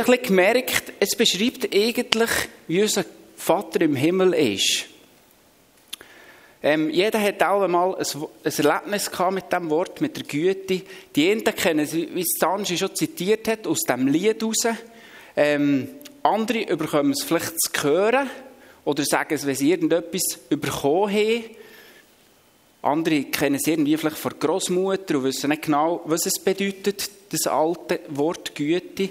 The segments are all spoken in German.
ich habe gemerkt, es beschreibt eigentlich, wie unser Vater im Himmel ist. Ähm, jeder hat auch einmal ein, ein Erlebnis gehabt mit dem Wort, mit der Güte. Die einen kennen es, wie es Sanji schon zitiert hat, aus dem Lied heraus. Ähm, andere bekommen es vielleicht zu hören oder sagen es, wenn sie irgendetwas bekommen haben. Andere kennen es irgendwie vielleicht von Großmutter und wissen nicht genau, was es bedeutet, das alte Wort Güte.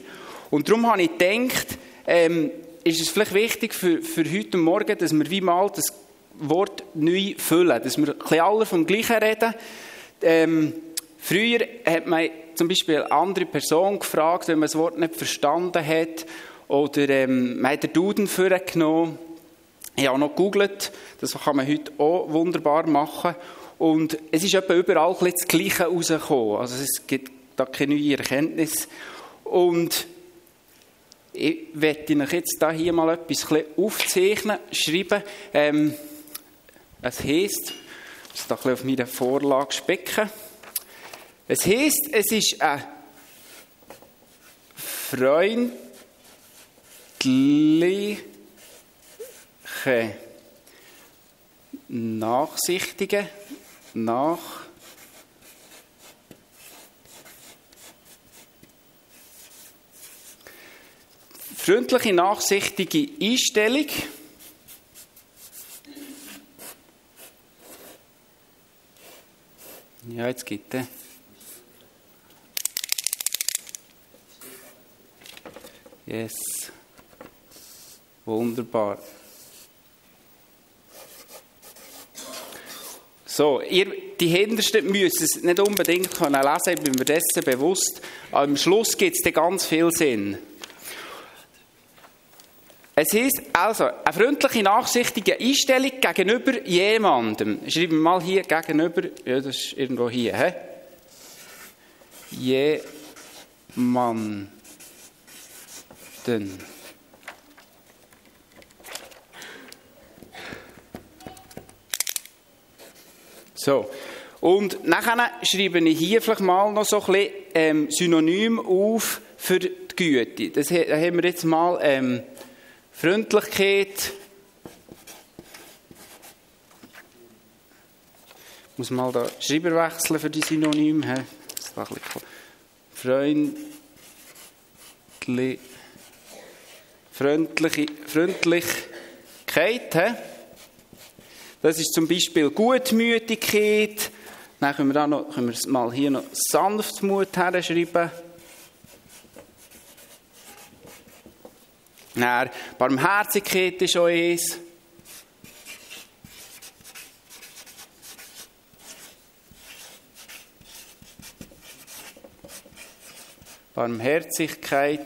Und darum habe ich gedacht, ähm, ist es vielleicht wichtig für, für heute Morgen, dass wir wie mal das Wort neu füllen, dass wir ein alle vom Gleichen reden. Ähm, früher hat man zum Beispiel eine andere Person gefragt, wenn man das Wort nicht verstanden hat, oder ähm, man hat den Duden vorgenommen. Ich habe auch noch gegoogelt, das kann man heute auch wunderbar machen. Und es ist etwa überall das Gleiche rausgekommen. Also es gibt da keine neue Erkenntnis. Und ich werde Ihnen jetzt hier mal etwas aufzeichnen, schreiben. Ähm, es heisst, ich muss da auf meine Vorlage specken. Es heisst, es ist eine freundliche, nachsichtige, nach freundliche, nachsichtige Einstellung Ja, jetzt geht er. Yes. Wunderbar. So, ihr, die Hintersten müssen es nicht unbedingt können lesen, ich bin mir dessen bewusst. Am Schluss gibt es ganz viel Sinn. Es ist also eine freundliche, nachsichtige Einstellung gegenüber jemandem. Schreiben wir mal hier gegenüber, ja, das ist irgendwo hier, hä? Jemanden. So. Und nachher schreibe ich hier vielleicht mal noch so ein bisschen ähm, Synonym auf für die Güte. Das haben wir jetzt mal ähm, Freundlichkeit. Ich muss mal da Schreiber wechseln für die Synonyme. Freundlich. Freundliche, Freundlichkeit. Das ist zum Beispiel Gutmütigkeit. Dann können wir, da noch, können wir mal hier noch Sanftmut herschreiben. Dann Barmherzigkeit ist auch eins. Barmherzigkeit,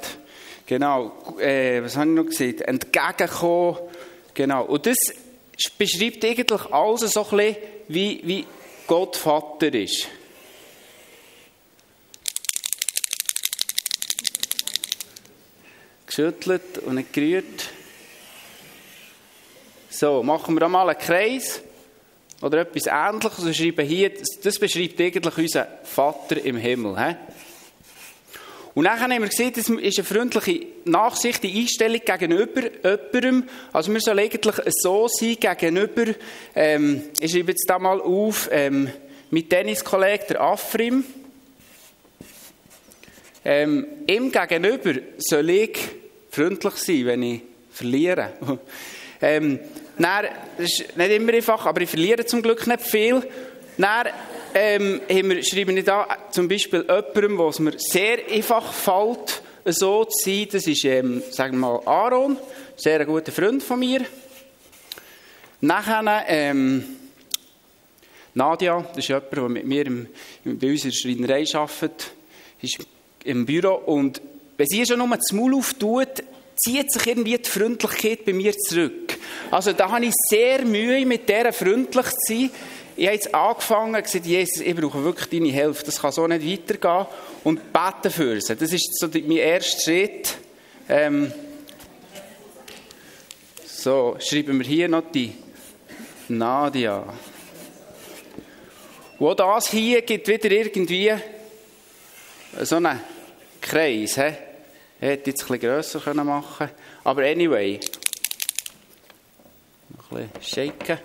genau, äh, was habe ich noch gesagt? Entgegenkommen, genau. Und das beschreibt eigentlich alles so ein bisschen, wie, wie Gott Vater ist. Geschüttelt und nicht gerührt. So, machen wir mal einen Kreis oder etwas Ähnliches und schreiben hier, das beschreibt eigentlich unseren Vater im Himmel. He? Und dann haben wir gesehen, das ist eine freundliche, nachsichtige Einstellung gegenüber jemandem. Also wir sollen eigentlich so sein gegenüber, ähm, ich schreibe jetzt da mal auf, ähm, mit Tenniskollegen, der Afrim. Ähm, ihm gegenüber soll ich freundlich sein, wenn ich verliere. ähm, dann, das ist nicht immer einfach, aber ich verliere zum Glück nicht viel. Dann ähm, wir, schreiben wir da zum Beispiel jemandem, wo es mir sehr einfach fällt, so zu sein. Das ist, ähm, sagen wir mal, Aaron, sehr ein guter Freund von mir. Nachher, ähm, Nadia, das ist jemand, der mit mir im, bei uns in der Schreinerei arbeitet, ist im Büro und wenn sie schon nur das Maul auftut, zieht sich irgendwie die Freundlichkeit bei mir zurück. Also da habe ich sehr Mühe, mit der freundlich zu sein. Ich habe jetzt angefangen und gesagt, Jesus, ich brauche wirklich deine Hilfe. Das kann so nicht weitergehen. Und beten für sie. Das ist so mein erster Schritt. Ähm so, schreiben wir hier noch die Nadia. Und das hier gibt wieder irgendwie so einen Kreis. He? Hätte jetzt ein bisschen grösser machen können. Aber anyway. Noch ein bisschen shaken.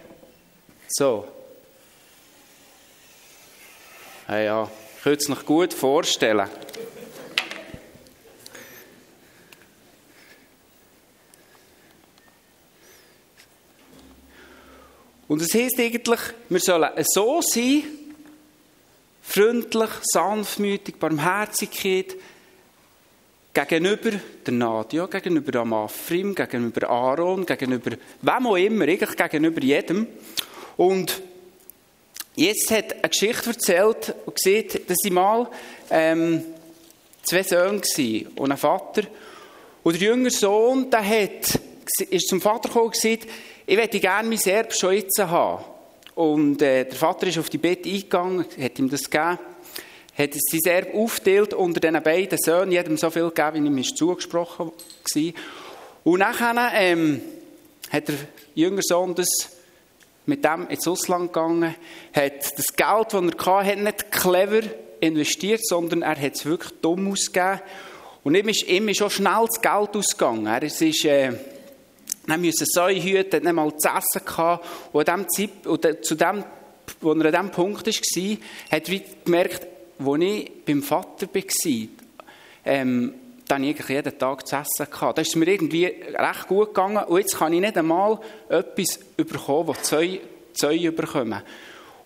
So. Ja, ja. Ich könnte es noch gut vorstellen. Und es heisst eigentlich, wir sollen so sein, freundlich, sanftmütig, Barmherzigkeit, gegenüber der Nadia, gegenüber Amafrim, gegenüber Aaron, gegenüber wem auch immer, eigentlich gegenüber jedem. Und jetzt hat eine Geschichte erzählt und gesagt, dass sie mal ähm, zwei Söhne waren und ein Vater. Und der jüngere Sohn, der hat, ist zum Vater gekommen und gesagt, ich möchte gerne mein Erbe schon jetzt haben. Und äh, der Vater ist auf die Bett eingegangen, hat ihm das gegeben, hat sein Erbe aufgeteilt unter den beiden Söhnen, jedem so viel gegeben, wie ihm ist zugesprochen war. Und nachher ähm, hat der jüngere Sohn das mit dem ins Ausland gegangen, hat das Geld, das er hatte, nicht clever investiert, sondern er hat es wirklich dumm ausgegeben. Und ihm ist, ihm auch schnell das Geld ausgegangen. Er ist, äh, dann müssen Säue hüten, nicht mal zu essen gehabt. Und, dem Zeit, und zu dem, wo er an diesem Punkt war, hat er gemerkt, als ich beim Vater war, ähm, dann habe ich jeden Tag zu essen gehabt. Da ist es mir irgendwie recht gut gegangen. Und jetzt kann ich nicht einmal etwas bekommen, das Zäune, Zäune bekommen.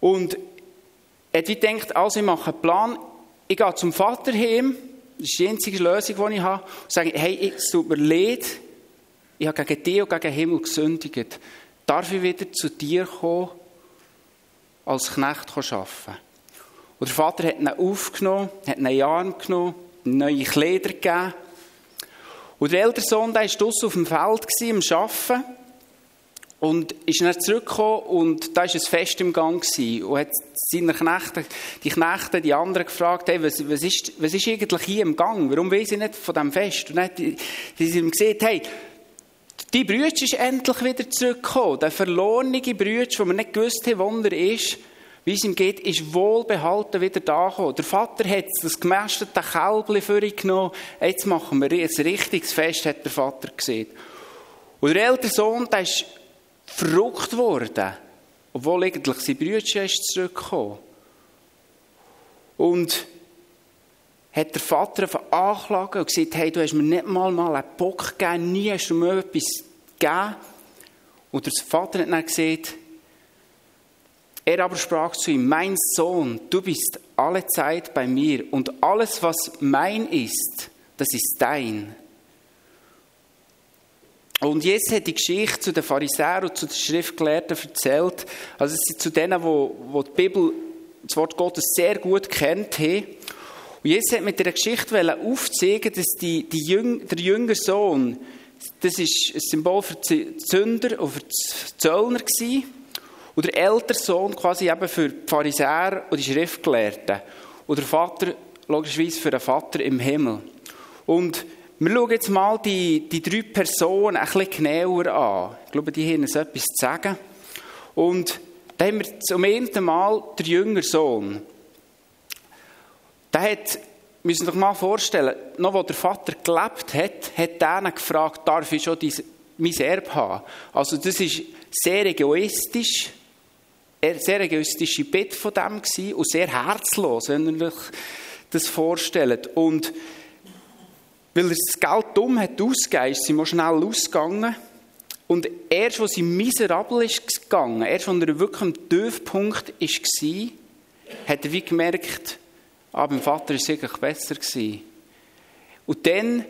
Und hat gedacht, also ich mache einen Plan, ich gehe zum Vater heim, das ist die einzige Lösung, die ich habe, und sage, hey, es tut mir leid, ich habe gegen dich und gegen den Himmel gesündigt. Darf ich wieder zu dir kommen, als Knecht arbeiten? Und der Vater hat ihn aufgenommen, hat ihn in den Arm genommen, neue Kleider gegeben. Und der ältere Sohn, war draussen auf dem Feld, gewesen, am Arbeiten. Und ist dann zurückgekommen und da war ein Fest im Gang gewesen. und hat seine Knechte, die Knechte, die anderen gefragt, hey, was, was, ist, was ist eigentlich hier im Gang? Warum weiß ich nicht von diesem Fest? Und dann die sind ihm gesagt, hey, die Brütsch ist endlich wieder zurückgekommen. Der verlorene Brütsch, wo wir nicht gewusst haben, wo er ist, wie es ihm geht, ist wohlbehalten wieder da gekommen. Der Vater hat das gemästete Kälbchen für ihn genommen. Jetzt machen wir ein richtiges Fest, hat der Vater gesehen. Und der ältere Sohn, der ist verrückt worden. Obwohl eigentlich sein Brütchen ist zurückgekommen. Und hat der Vater angeklagt und gesagt, hey, du hast mir nicht mal, mal einen Bock gegeben, nie hast du mir etwas gegeben. Und der Vater hat dann gesagt, er aber sprach zu ihm, mein Sohn, du bist alle Zeit bei mir und alles, was mein ist, das ist dein. Und jetzt hat die Geschichte zu den Pharisäern und zu den Schriftgelehrten erzählt, also es sind zu denen, wo, wo die Bibel, das Wort Gottes sehr gut kennt. Und Jesus hat mit der Geschichte aufzeigen, dass die, die Jüng, der jüngere Sohn, das ist ein Symbol für die Sünder und für die Zöllner gewesen. Und der ältere Sohn quasi eben für die Pharisäer und die Schriftgelehrten. Und der Vater, logischerweise für den Vater im Himmel. Und wir schauen jetzt mal die, die drei Personen ein bisschen genauer an. Ich glaube, die haben uns etwas zu sagen. Und da haben wir zum ersten Mal den jüngeren Sohn. Der hat, müssen sich mal vorstellen, noch wo der Vater gelebt hat, hat der gefragt, darf ich schon mein Erbe haben? Also das ist sehr egoistisch, sehr egoistische Bitte von dem gewesen und sehr herzlos, wenn ihr euch das vorstellt. Und weil er das Geld dumm hat ausgegeben, ist sie mal schnell ausgegangen. Und erst, als sie miserabel ist gegangen, erst, als er wirklich am Tiefpunkt war, hat er wie gemerkt, ah, beim Vater war es eigentlich besser. Gewesen. Und dann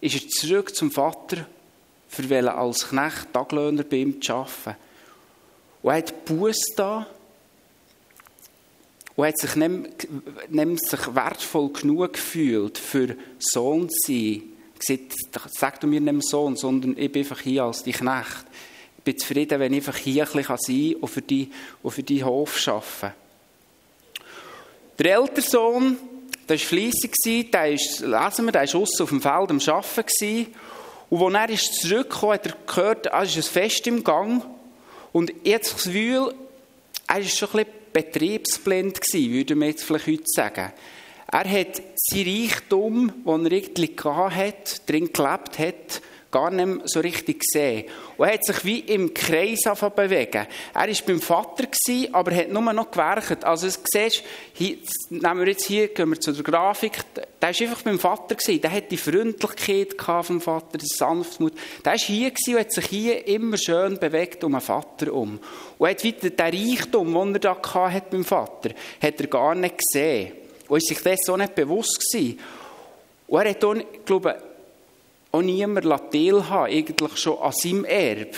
ist er zurück zum Vater, für als Knecht Taglöhner bei ihm zu arbeiten. Und er hat Buß da und hat sich nämlich sich wertvoll genug gefühlt, für Sohn zu sein. Gesagt, sag du mir nicht Sohn, sondern ich bin einfach hier als die Knecht. Ich bin zufrieden, wenn ich einfach hier ein bisschen sein kann und für die, und für die Hof arbeiten der ältere Sohn, der war fleissig, der ist, lesen wir, der war aussen auf dem Feld am Arbeiten. Und als er zurückgekommen hat er gehört, ah, es ist ein Fest im Gang. Und jetzt das Gefühl, er war schon ein bisschen betriebsblind würde man jetzt vielleicht heute sagen. Er hat sein Reichtum, das er irgendwie hatte, drin gelebt hat, gar nicht mehr so richtig gesehen. Und er hat sich wie im Kreis bewegen. Er war beim Vater, gewesen, aber hat nur noch gewerkt. Also, du siehst, hier, nehmen wir jetzt hier, gehen wir zu der Grafik, der war einfach beim Vater, gewesen. der hat die Freundlichkeit vom Vater, die Sanftmut. Der war hier gewesen und hat sich hier immer schön bewegt um den Vater um. Und hat wieder den Reichtum, den er da hatte beim Vater, hat er gar nicht gesehen. Und ist sich das so nicht bewusst gewesen. Und er hat auch, glaube ich, auch niemand teilhaben, eigentlich schon an seinem Erbe.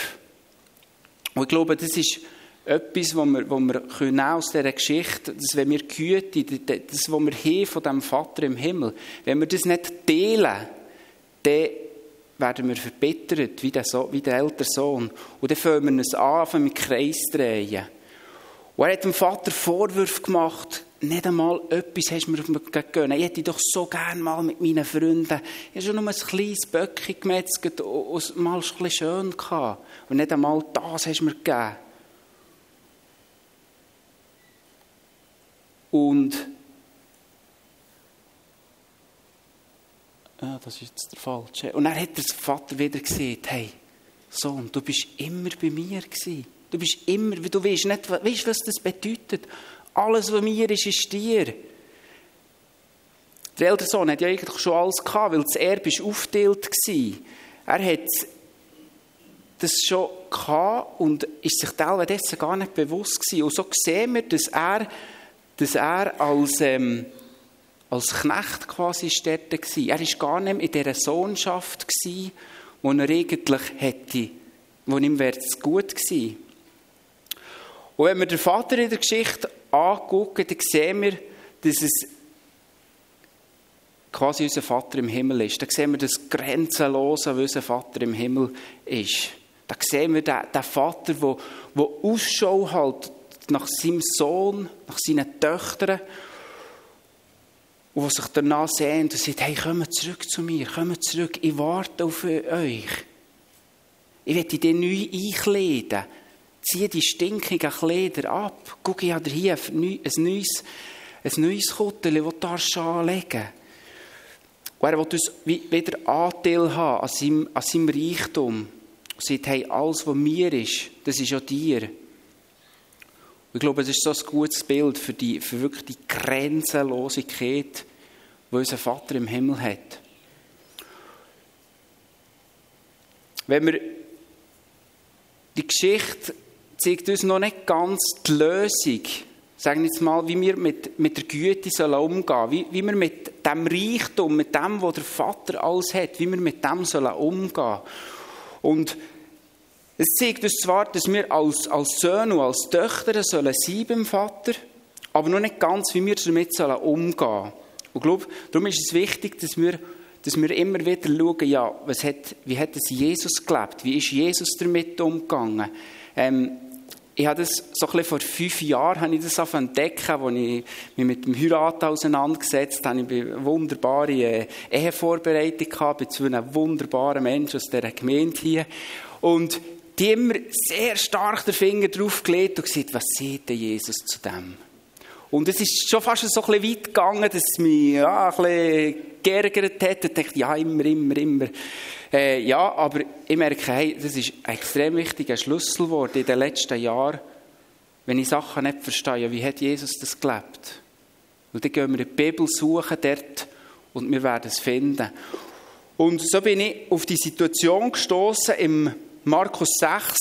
Und ich glaube, das ist etwas, was wir, was wir können aus dieser Geschichte, dass wenn wir Güte, das, was wir haben von dem Vater im Himmel, wenn wir das nicht teilen, dann werden wir verbittert, wie der, so wie der ältere Sohn. Und dann fangen wir uns an, mit Kreis drehen. Und er hat dem Vater Vorwürfe gemacht, nicht einmal etwas hast du mir gegeben. Ich hätte doch so gerne mal mit meinen Freunden, ich habe schon nur ein kleines Böckchen gemetzelt und mal ein bisschen schön. Und nicht einmal das hast du mir gegeben. Und ja, das ist jetzt der falsche. Und dann hat der Vater wieder gesagt, hey, Sohn, du bist immer bei mir gewesen. Du bist immer, du weißt nicht, weißt, was das bedeutet. Alles, was mir ist, ist dir. Der ältere Sohn hat ja eigentlich schon alles gehabt, weil das Erbe war aufgeteilt. Er hat das schon gehabt und ist sich teilweise gar nicht bewusst gewesen. Und so sehen wir, dass er, dass er als, ähm, als Knecht quasi dort war. Er war gar nicht in dieser Sohnschaft, wo er eigentlich hätte, wo ihm wäre es gut gewesen. Und wenn wir den Vater in der Geschichte angucken, dann sehen wir, dass es quasi unser Vater im Himmel ist. Da sehen wir das Grenzenlose, was unser Vater im Himmel ist. Da sehen wir den, den Vater, der, der Ausschau hält nach seinem Sohn, nach seinen Töchtern und sich danach sehnt und sagt, hey, kommt zurück zu mir, kommt zurück, ich warte auf euch. Ich werde dich neu einkleiden. Zieh die stinkigen Kleider ab. Guck, ich habe hier ein neues, ein neues Kuttel, das du anlegen darfst. Und er will uns wieder Anteil haben an seinem, an seinem Reichtum. Und sagt, hey, alles, was mir ist, das ist auch dir. Ich glaube, es ist so ein gutes Bild für, die, für wirklich die Grenzenlosigkeit, die unser Vater im Himmel hat. Wenn wir die Geschichte zeigt uns noch nicht ganz die Lösung, sagen jetzt mal, wie wir mit, mit der Güte sollen umgehen wie, wie wir mit dem Reichtum, mit dem, was der Vater alles hat, wie wir mit dem sollen umgehen Und es zeigt uns zwar, dass wir als, als Söhne und als Töchter sollen sein beim Vater, aber noch nicht ganz, wie wir damit sollen umgehen sollen. Und ich glaube, darum ist es wichtig, dass wir, dass wir immer wieder schauen, ja, was hat, wie hat es Jesus gelebt? Wie ist Jesus damit umgegangen? Ähm, ich habe das so ein vor fünf Jahren habe ich das entdecken, als ich mich mit dem Heiraten auseinandergesetzt habe. Ich eine wunderbare äh, Ehevorbereitung gehabt, bei zwei wunderbaren Menschen aus dieser Gemeinde hier. Und die immer sehr stark den Finger drauf gelegt und gesagt, was sieht denn Jesus zu dem? Und es ist schon fast so ein bisschen weit gegangen, dass es mich ja, ein bisschen geärgert hat. Und dachte, ja, immer, immer, immer. Äh, ja, aber ich merke, hey, das ist ein extrem wichtiger Schlüsselwort in den letzten Jahren. Wenn ich Sachen nicht verstehe, wie hat Jesus das gelebt? Und dann gehen wir die Bibel suchen dort und wir werden es finden. Und so bin ich auf die Situation gestoßen im Markus 6.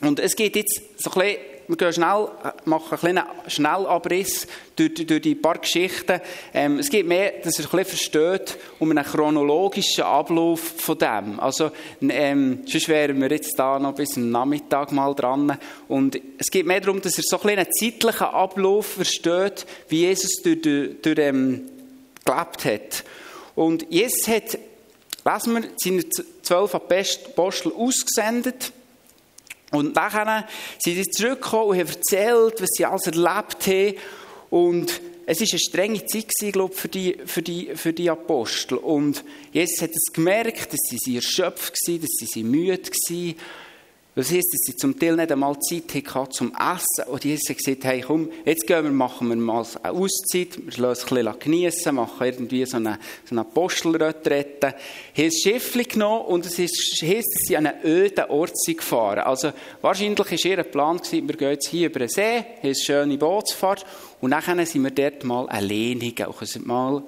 Und es geht jetzt so ein bisschen wir gehen schnell, machen einen kleinen Schnellabriss durch, durch die paar Geschichten. Ähm, es geht mehr, dass ihr ein bisschen versteht, um einen chronologischen Ablauf von dem. Also, ähm, sonst wären wir jetzt da noch bis am Nachmittag mal dran. Und es geht mehr darum, dass ihr so ein einen zeitlichen Ablauf versteht, wie Jesus durch, durch, durch ähm, gelebt hat. Und Jesus hat, lesen wir, seine zwölf Apostel ausgesendet. Und nachher sind sie zurückgekommen und haben erzählt, was sie alles erlebt haben. Und es war eine strenge Zeit, glaube ich, für die, für, die, für die Apostel. Und Jesus hat es gemerkt, dass sie erschöpft waren, dass sie müde waren. Das heisst, dass sie zum Teil nicht einmal Zeit hatten zum Essen. Und Jesus hat gesagt, hey, komm, jetzt gehen wir, machen wir mal eine Auszeit, wir lassen es ein bisschen geniessen, machen irgendwie so eine, so eine Apostelretrette. Haben ein Schiff genommen und es heisst, dass sie an einen öden Ort gefahren Also, wahrscheinlich war ihr Plan, gewesen, wir gehen jetzt hier über den See, haben eine schöne Bootsfahrt und dann sind wir dort mal alleine auch mal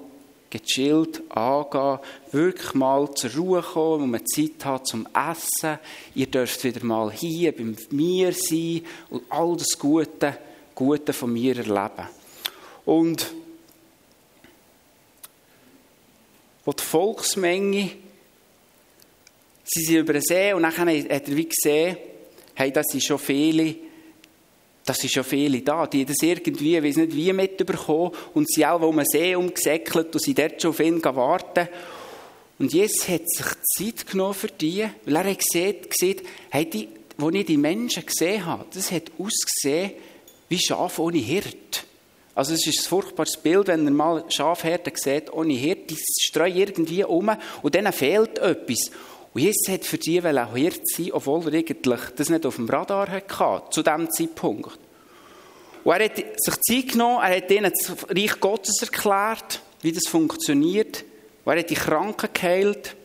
gechillt angehen, wirklich mal zur Ruhe kommen, wo man Zeit hat zum Essen. Ihr dürft wieder mal hier bei mir sein und all das Gute, Gute von mir erleben. Und wo die Volksmenge, sie sind über den See und dann hat er wie gesehen, hey, das sind schon viele, das sind schon viele da, die das irgendwie, weiß nicht wie, mitbekommen und sie auch, wo man See umgesäckelt und sie dort schon auf ihn warten. Und Jesus hat sich Zeit genommen für die, weil er hat gesehen, gesehen hey, die, wo ich die Menschen gesehen habe, das hat ausgesehen wie Schaf ohne Hirt. Also es ist ein furchtbares Bild, wenn man mal Schafherden sieht ohne Hirt, die streuen irgendwie um und denen fehlt etwas. Und Jesus hat für die auch Hirt sein, obwohl er eigentlich das nicht auf dem Radar hatte, zu diesem Zeitpunkt. Und er hat sich Zeit genommen, er hat ihnen das Reich Gottes erklärt, wie das funktioniert. Und er hat die Kranken geheilt.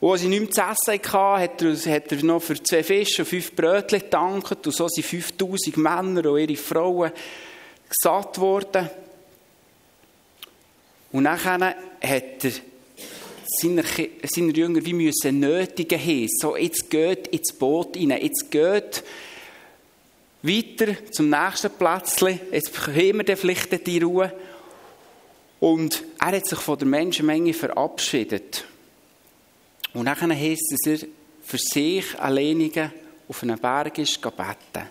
Und als sie nichts zu essen hatten, hat er, noch für zwei Fische und fünf Brötchen gedankt. Und so sind 5000 Männer und ihre Frauen gesatt worden. Und nachher hat er seine, seine Jünger wie müssen nötigen haben. So, jetzt geht ins Boot rein, jetzt geht weiter zum nächsten Plätzchen, jetzt haben wir dann vielleicht die Ruhe. Und er hat sich von der Menschenmenge verabschiedet. Und dann heisst es, dass er für sich alleinige auf einem Berg ist beten.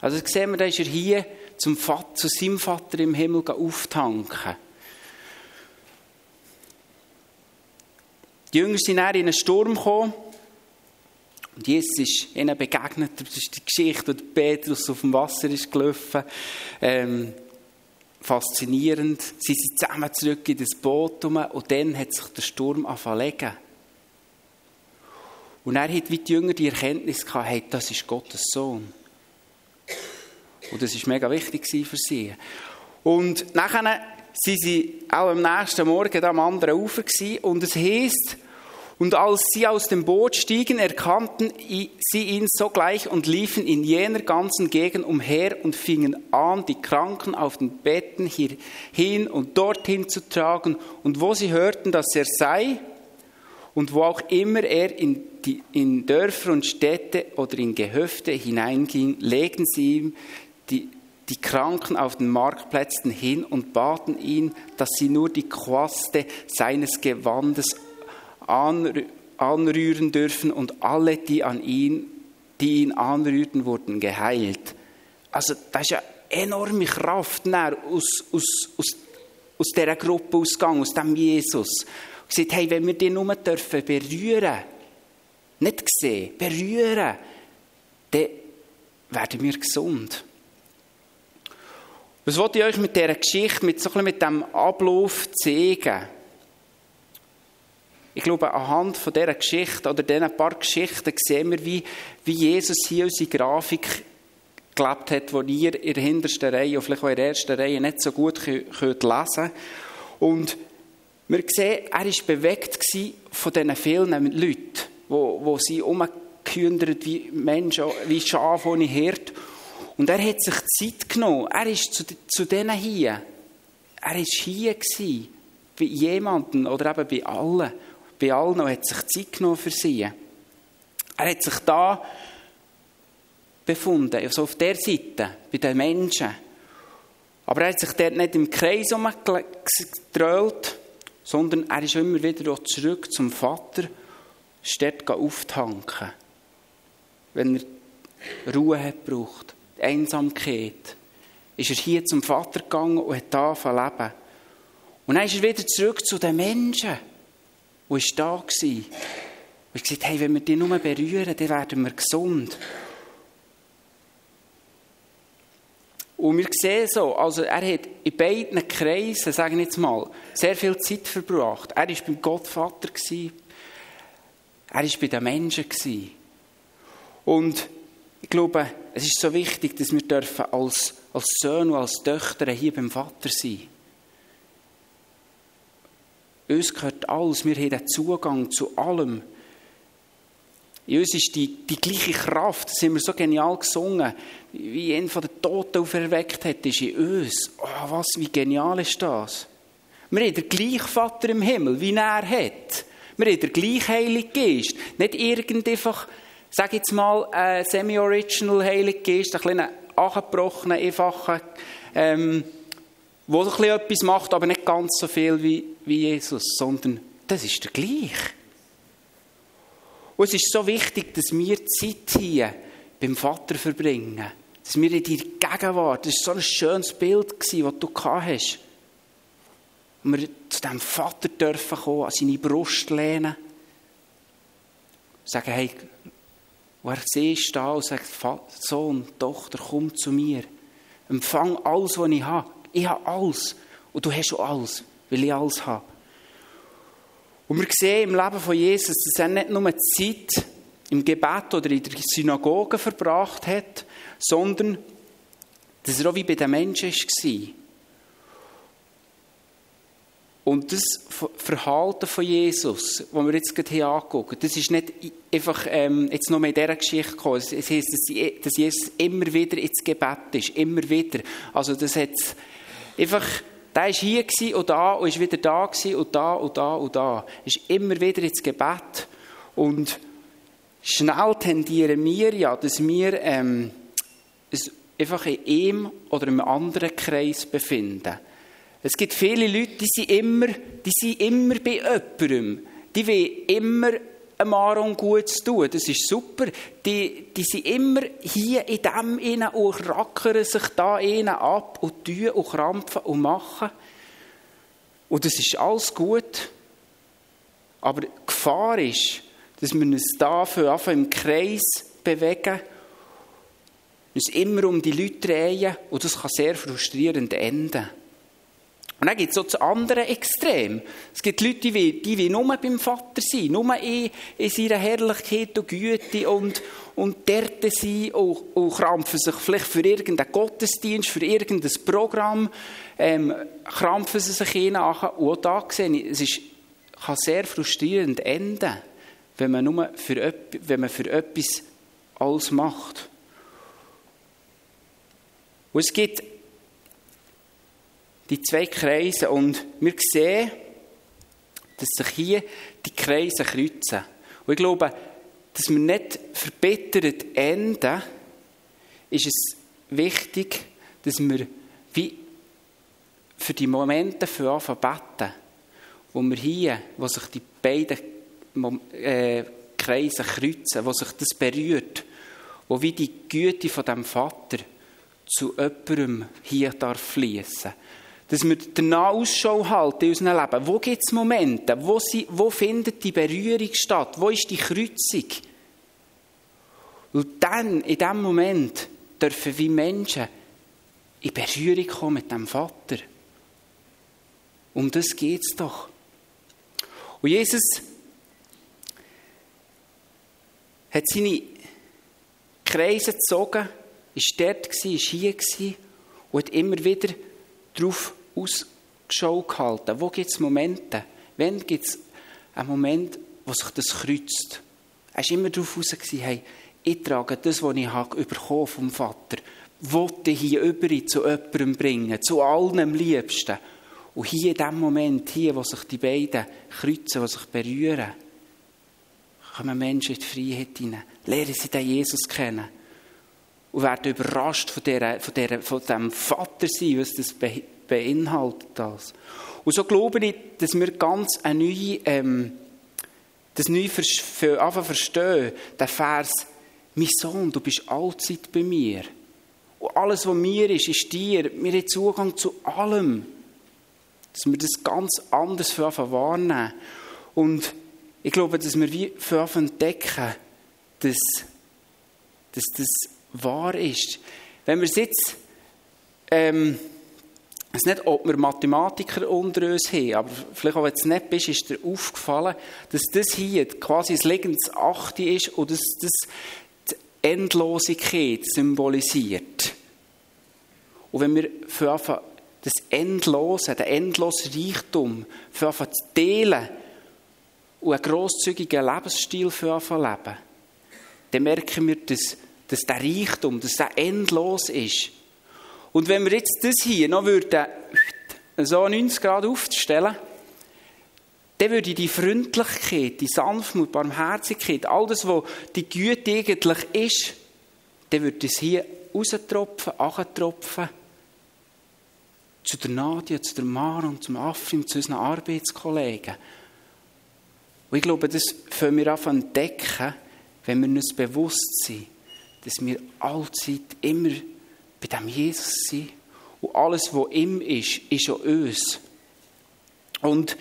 Also sehen wir, da ist er hier zum Vater, zu seinem Vater im Himmel auftanken. Die Jünger sind dann in einen Sturm gekommen. Und Jesus ist ihnen begegnet. Das ist die Geschichte, wo Petrus auf dem Wasser ist gelaufen. Ähm, faszinierend. Sie sind zusammen zurück in das Boot und dann hat sich der Sturm angefangen Und er hat wie die Jünger die Erkenntnis gehabt, hey, das ist Gottes Sohn. Und das war mega wichtig für sie. Und nachher sind sie auch am nächsten Morgen am anderen Ufer. Und es heisst, und als sie aus dem Boot stiegen, erkannten sie ihn sogleich und liefen in jener ganzen Gegend umher und fingen an, die Kranken auf den Betten hierhin und dorthin zu tragen. Und wo sie hörten, dass er sei, und wo auch immer er in, die, in Dörfer und Städte oder in Gehöfte hineinging, legten sie ihm die, die Kranken auf den Marktplätzen hin und baten ihn, dass sie nur die Quaste seines Gewandes anrühren dürfen und alle, die an ihn, die ihn anrührten, wurden geheilt. Also das ist ja enorme Kraft aus, aus, aus, aus dieser Gruppe ausgegangen, aus dem Jesus. Und gesagt, hey, wenn wir den nur dürfen berühren, nicht sehen, berühren, dann werden wir gesund. Was wollte ich euch mit dieser Geschichte, mit, so ein mit dem Ablauf zeigen? Ich glaube, anhand von dieser Geschichte oder diesen paar Geschichten sehen wir, wie, wie Jesus hier unsere Grafik gelebt hat, die ihr in der hintersten Reihe oder vielleicht auch in der ersten Reihe nicht so gut könnt lesen Und wir sehen, er war bewegt von diesen vielen Leuten, wo, wo sie umgekündert wie Menschen, wie Schafe ohne Hirt. Und er hat sich Zeit genommen. Er ist zu, zu denen hier. Er war hier gewesen, bei jemandem oder eben bei allen bei allen und hat sich Zeit genommen für sie. Er hat sich da befunden, also auf der Seite, bei den Menschen. Aber er hat sich dort nicht im Kreis umgedreht, sondern er ist immer wieder zurück zum Vater, dort auftanken. Wenn er Ruhe hat gebraucht, Einsamkeit, ist er hier zum Vater gegangen und hat da leben. Und dann ist er wieder zurück zu den Menschen und war da. Gewesen. Und gesagt, hey, wenn wir die nur berühren, dann werden wir gesund. Und wir sehen so, also er hat in beiden Kreisen, sagen wir jetzt mal, sehr viel Zeit verbracht. Er war beim Gottvater, er war bei den Menschen. Und ich glaube, es ist so wichtig, dass wir dürfen als, als Söhne und als Töchter hier beim Vater sein. Uns gehört alles, wir haben den Zugang zu allem. In uns ist die, die gleiche Kraft, das haben wir so genial gesungen, wie ihn von den Toten auferweckt hat, ist in uns. Oh, was, wie genial ist das? Wir haben den gleichen Vater im Himmel, wie er hat. Wir haben den gleichen Heiligen Geist. Nicht irgend einfach, sag jetzt mal, ein semi-original Heiligen Geist, ein kleiner angebrochener, einfacher, ähm, wo ein bisschen etwas macht, aber nicht ganz so viel wie, wie Jesus, sondern das ist der gleiche. Und es ist so wichtig, dass wir Zeit hier beim Vater verbringen. Dass wir in deiner Gegenwart, das war so ein schönes Bild, das du hast. Und wir zu diesem Vater dürfen kommen, an seine Brust lehnen. Sagen, hey, wo er siehst da und sagt, Sohn, Tochter, komm zu mir. Empfang alles, was ich habe. Ich habe alles. Und du hast auch alles, weil ich alles habe. Und wir sehen im Leben von Jesus, dass er nicht nur Zeit im Gebet oder in der Synagoge verbracht hat, sondern dass er auch wie bei den Menschen war. Und das Verhalten von Jesus, das wir jetzt gerade hier angucken, das ist nicht einfach ähm, jetzt nur in dieser Geschichte gekommen. Es heisst, dass Jesus immer wieder ins Gebet ist. Immer wieder. Also das hat einfach der war hier und da und ist wieder da und da und da und da. Ist immer wieder ins Gebet. Und schnell tendieren wir ja, dass wir ähm, einfach in einem oder einem anderen Kreis befinden. Es gibt viele Leute, die sind immer, die sind immer bei jemandem. Die wollen immer einem gut zu tun. Das ist super. Die, die sind immer hier in dem innen und rackern sich da innen ab und tun und krampfen und machen. Und das ist alles gut. Aber die Gefahr ist, dass wir uns dafür im Kreis bewegen, uns immer um die Leute drehen und das kann sehr frustrierend enden. Und dann gibt es so das andere Extrem. Es gibt Leute, die, die will nur beim Vater sein, nur in, in seiner Herrlichkeit und Güte und, und dort sein und, und krampfen sich vielleicht für irgendeinen Gottesdienst, für irgendein Programm, ähm, krampfen sie sich hinein. Und auch da sehe ich, es ist, kann sehr frustrierend enden, wenn man, nur für, wenn man für etwas alles macht. Und es gibt die zwei Kreise. Und wir sehen, dass sich hier die Kreise kreuzen. Und ich glaube, dass wir nicht verbittert enden, ist es wichtig, dass wir wie für die Momente für anfangen beten, wo wir hier, wo sich die beiden äh, Kreise kreuzen, wo sich das berührt, wo wie die Güte von dem Vater zu jemandem hier darf fließen dass wir danach Ausschau halten in unserem Leben. Wo gibt es Momente? Wo, sie, wo findet die Berührung statt? Wo ist die Kreuzung? Und dann, in diesem Moment, dürfen wir Menschen in Berührung kommen mit dem Vater. Um das geht es doch. Und Jesus hat seine Kreise gezogen, ist dort, war hier und hat immer wieder darauf Ausschau gehalten. Wo gibt es Momente? Wann gibt es einen Moment, wo sich das kreuzt? Er war immer darauf aus, hey, ich trage das, was ich habe vom Vater, wollte hier über zu jemandem bringen, zu allen am liebsten. Und hier in dem Moment, hier, wo sich die beiden kreuzen, wo sich berühren, kommen Menschen in die Freiheit hinein, lernen sie den Jesus kennen und werden überrascht von, der, von, der, von dem Vater sein, was das beinhaltet das. Und so glaube ich, dass wir ganz eine neue, ähm, das neu verstehen, der Vers, mein Sohn, du bist allzeit bei mir. Und alles, was mir ist, ist dir. Wir haben Zugang zu allem. Dass wir das ganz anders für wahrnehmen. Und ich glaube, dass wir wie für entdecken, dass, dass das wahr ist. Wenn wir es jetzt ähm, weiß nicht, ob wir Mathematiker unter uns haben, aber vielleicht auch wenn es nicht bist, ist dir aufgefallen, dass das hier quasi das liegendes Achte ist und dass das Endlosigkeit symbolisiert. Und wenn wir für das Endlose, den endlosen Reichtum für zu teilen und einen grosszügigen Lebensstil für leben, dann merken wir, dass, dass der Reichtum, dass der endlos ist. Und wenn wir jetzt das hier noch würden, so 90 Grad aufstellen, dann würde die Freundlichkeit, die Sanftmut, Barmherzigkeit, all das, was die Güte eigentlich ist, dann würde es hier raustropfen, achtropfen zu der Nadia, zu der Mara und zum Afim, zu unseren Arbeitskollegen. Und ich glaube, das können wir auch entdecken, wenn wir uns bewusst sind, dass wir allzeit immer bei dem Jesus sind und alles, was ihm ist, ist auch uns. Und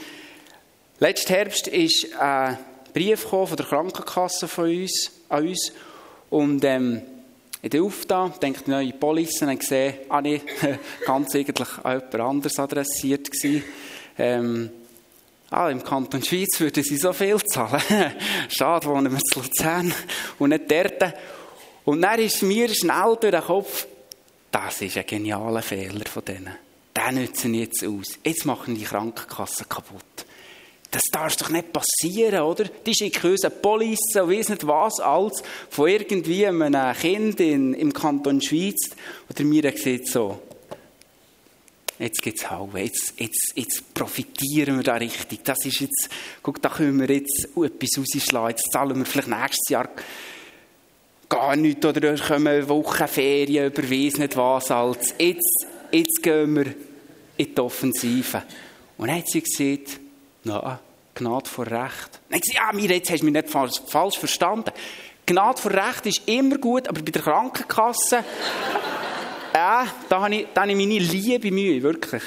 letzten Herbst ist ein Brief von der Krankenkasse von uns, an uns und ähm, in der Aufda, denkt neue Police und gesehen, ah nee, ganz eigentlich an jemand anderes adressiert gewesen. Ähm, ah, im Kanton Schweiz würden sie so viel zahlen. Schade, wohnen wir zu Luzern und nicht dort. Und dann ist mir schnell durch den Kopf, das ist ein genialer Fehler von denen. Den nützen jetzt aus. Jetzt machen die Krankenkassen kaputt. Das darf doch nicht passieren, oder? Die schicken uns eine Police und weiss nicht was alles von irgendwie einem Kind in, im Kanton Schweiz. Oder mir sieht so, jetzt geht's Hauen, jetzt, jetzt, jetzt profitieren wir da richtig. Das ist jetzt, guck, da können wir jetzt etwas rausschlagen, jetzt zahlen wir vielleicht nächstes Jahr gar nichts oder kommen Wochenferien über weiss nicht was alles. Jetzt, jetzt gehen wir in die Offensive. Und dann hat sie gesagt, na, Gnade vor Recht. Dann gesagt, ja, mir, jetzt hast du mich nicht falsch verstanden. Gnade vor Recht ist immer gut, aber bei der Krankenkasse, äh, da habe ich, da habe ich meine liebe Mühe, wirklich.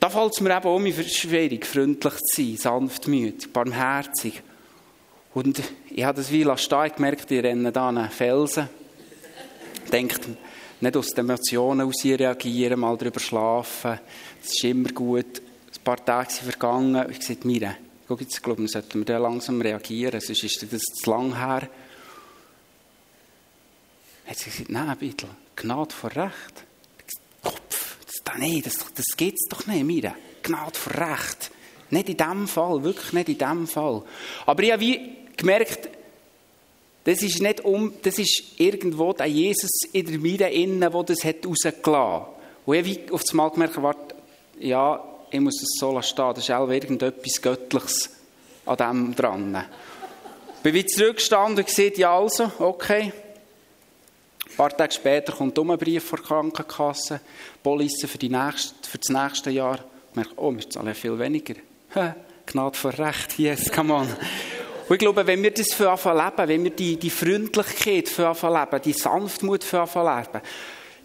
Da fällt es mir eben um schwierig, freundlich zu sein, sanftmütig, barmherzig. Und ich habe das wie stehen, gemerkt, ich renne da an einen Felsen. Denkt, nicht aus den Emotionen heraus reagieren, mal darüber schlafen. Das ist immer gut. Ein paar Tage sind vergangen. Ich sagte, mir, guck jetzt, glaube ich, sollten wir langsam reagieren, sonst ist das zu lang her. Hat sie gesagt, nein, bitte, Gnade vor Recht. Kopf, das, nee, das, das geht doch nicht, mir. Gnade vor Recht. Nicht in dem Fall, wirklich nicht in dem Fall. Aber ich habe wie gemerkt, das ist nicht um, das ist irgendwo der Jesus in der Mitte innen, der das hat rausgelassen hat. Und ich habe auf einmal gemerkt, warte, ja, ich muss das so stehen, das ist auch irgendetwas Göttliches an dem dran. Ich bin wieder zurückgestanden und gesagt, ja also, okay. Ein paar Tage später kommt ein Brief von der Krankenkasse, Police für, die nächste, für das nächste Jahr. Ich merke, oh, wir zahlen viel weniger. Gnade vor Recht, yes, come on. Und ich glaube, wenn wir das für leben, wenn wir die, die Freundlichkeit für leben, die Sanftmut für leben,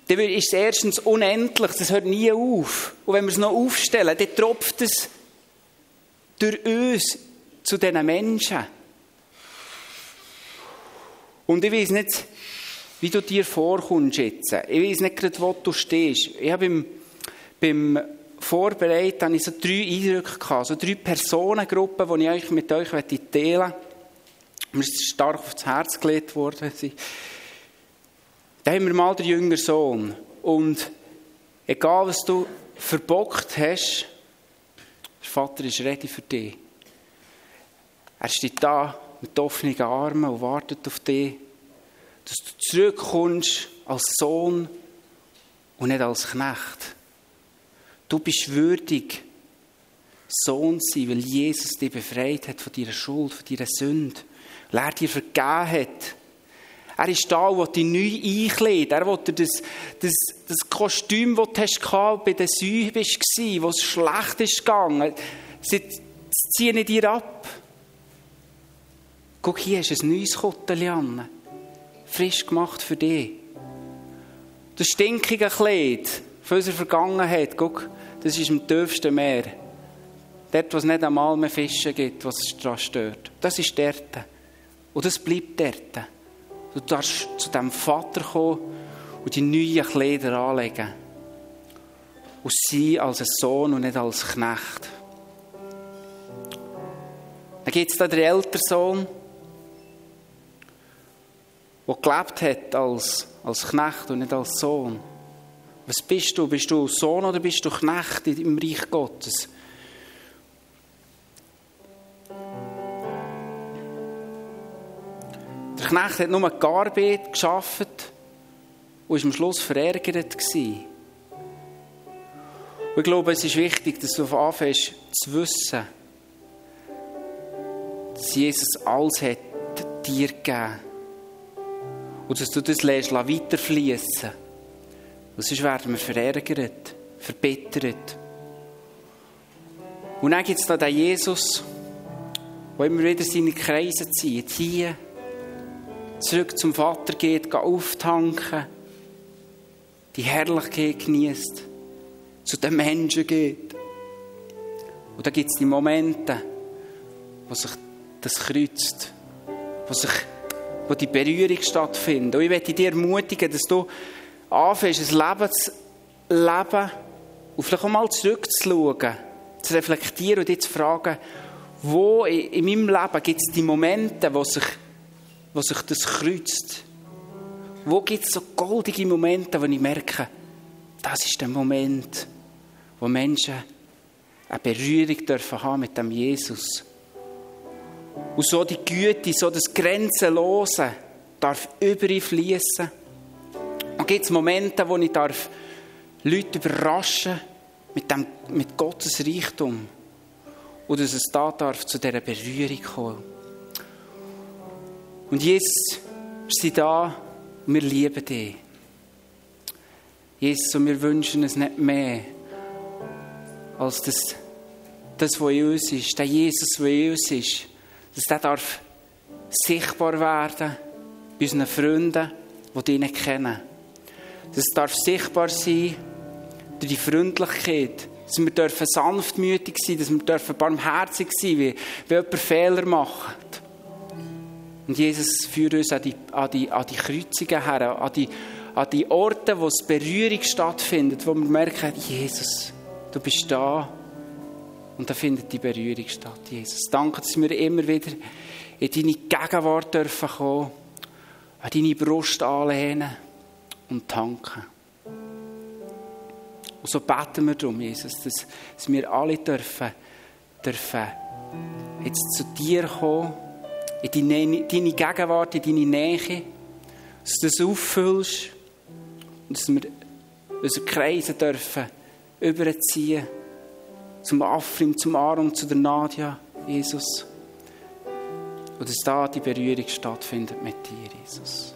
dann ist es erstens unendlich, das hört nie auf. Und wenn wir es noch aufstellen, dann tropft es durch uns zu diesen Menschen. Und ich weiß nicht, wie du dir vorkommst jetzt. Ich weiß nicht gerade, wo du stehst. Ich habe beim, beim vorbereitet, habe ich so drei Eindrücke so drei Personengruppen, die ich euch mit euch teilen möchte. Mir ist stark aufs Herz gelegt worden. Da haben wir mal den jüngeren Sohn. Und egal, was du verbockt hast, der Vater ist ready für dich. Er steht da mit offenen Armen und wartet auf dich, dass du zurückkommst als Sohn und nicht als Knecht. Du bist würdig, Sohn zu sein, weil Jesus dich befreit hat von deiner Schuld, von deiner Sünde. Weil er dir vergeben hat. Er ist da will dich neu einkleiden. Er will dir das, das, das Kostüm, das du hast, bei den Säuen warst, wo es schlecht ist gegangen, sie ziehen dir ab. Guck, hier ist ein neues Kottel an. Frisch gemacht für dich. Das stinkige Kleid von unserer Vergangenheit, guck, das ist im tiefsten Meer. Dort, wo es nicht einmal mehr Fische gibt, was es daran stört. Das ist dort. Und das bleibt dort. Du darfst zu diesem Vater kommen und die neuen Kleider anlegen. Und sie als ein Sohn und nicht als Knecht. Dann gibt es da den älteren Sohn. der gelebt hat als, als Knecht und nicht als Sohn. Was bist du? Bist du Sohn oder bist du Knecht im Reich Gottes? Der Knecht hat nur die Arbeit geschafft und war am Schluss verärgert. Und ich glaube, es ist wichtig, dass du anfängst zu wissen, dass Jesus alles hat dir gegeben. Und dass du das lässt weiterfließen. Und sonst werden wir verärgert, verbittert. Und dann gibt es da den Jesus, der immer wieder seine Kreise zieht. Hier, zurück zum Vater geht, geht auftanken, die Herrlichkeit genießt zu den Menschen geht. Und da gibt es die Momente, wo sich das kreuzt, wo, sich, wo die Berührung stattfindet. Und ich möchte dir ermutigen, dass du anfängst, ein Leben zu leben und vielleicht auch mal zurückzuschauen, zu reflektieren und dich zu fragen, wo in meinem Leben gibt es die Momente, wo sich, wo sich das kreuzt? Wo gibt es so goldige Momente, wo ich merke, das ist der Moment, wo Menschen eine Berührung dürfen haben mit dem Jesus. Und so die Güte, so das Grenzenlose darf über ihn fließen. Und gibt es Momente, wo ich darf Leute überraschen mit, dem, mit Gottes Reichtum. Und dass es da darf zu dieser Berührung kommen. Und Jesus, wir sind da und wir lieben dich. Jesus, und wir wünschen es nicht mehr, als das, das, was in uns ist, der Jesus, der in uns ist, dass der darf sichtbar werden bei unseren Freunden, die ihn kennen. Das darf sichtbar sein durch die Freundlichkeit, dass wir dürfen sanftmütig sein, dass wir dürfen barmherzig sein, wie, wie jemand Fehler macht. Und Jesus führt uns an die, an die, an die Kreuzungen her, an die, an die Orte, wo es Berührung stattfindet, wo wir merken, Jesus, Du bist da und da findet die Berührung statt, Jesus. Danke, dass wir immer wieder in deine Gegenwart dürfen kommen, an deine Brust anlehnen und tanken. Und so beten wir darum, Jesus, dass, dass wir alle dürfen, dürfen jetzt zu dir kommen, in deine, deine Gegenwart, in deine Nähe, dass du das auffüllst und dass wir unsere Kreise dürfen überziehen. Zum Afrim, zum Aaron, zu der Nadja, Jesus. Und dass da die Berührung stattfindet mit dir, Jesus.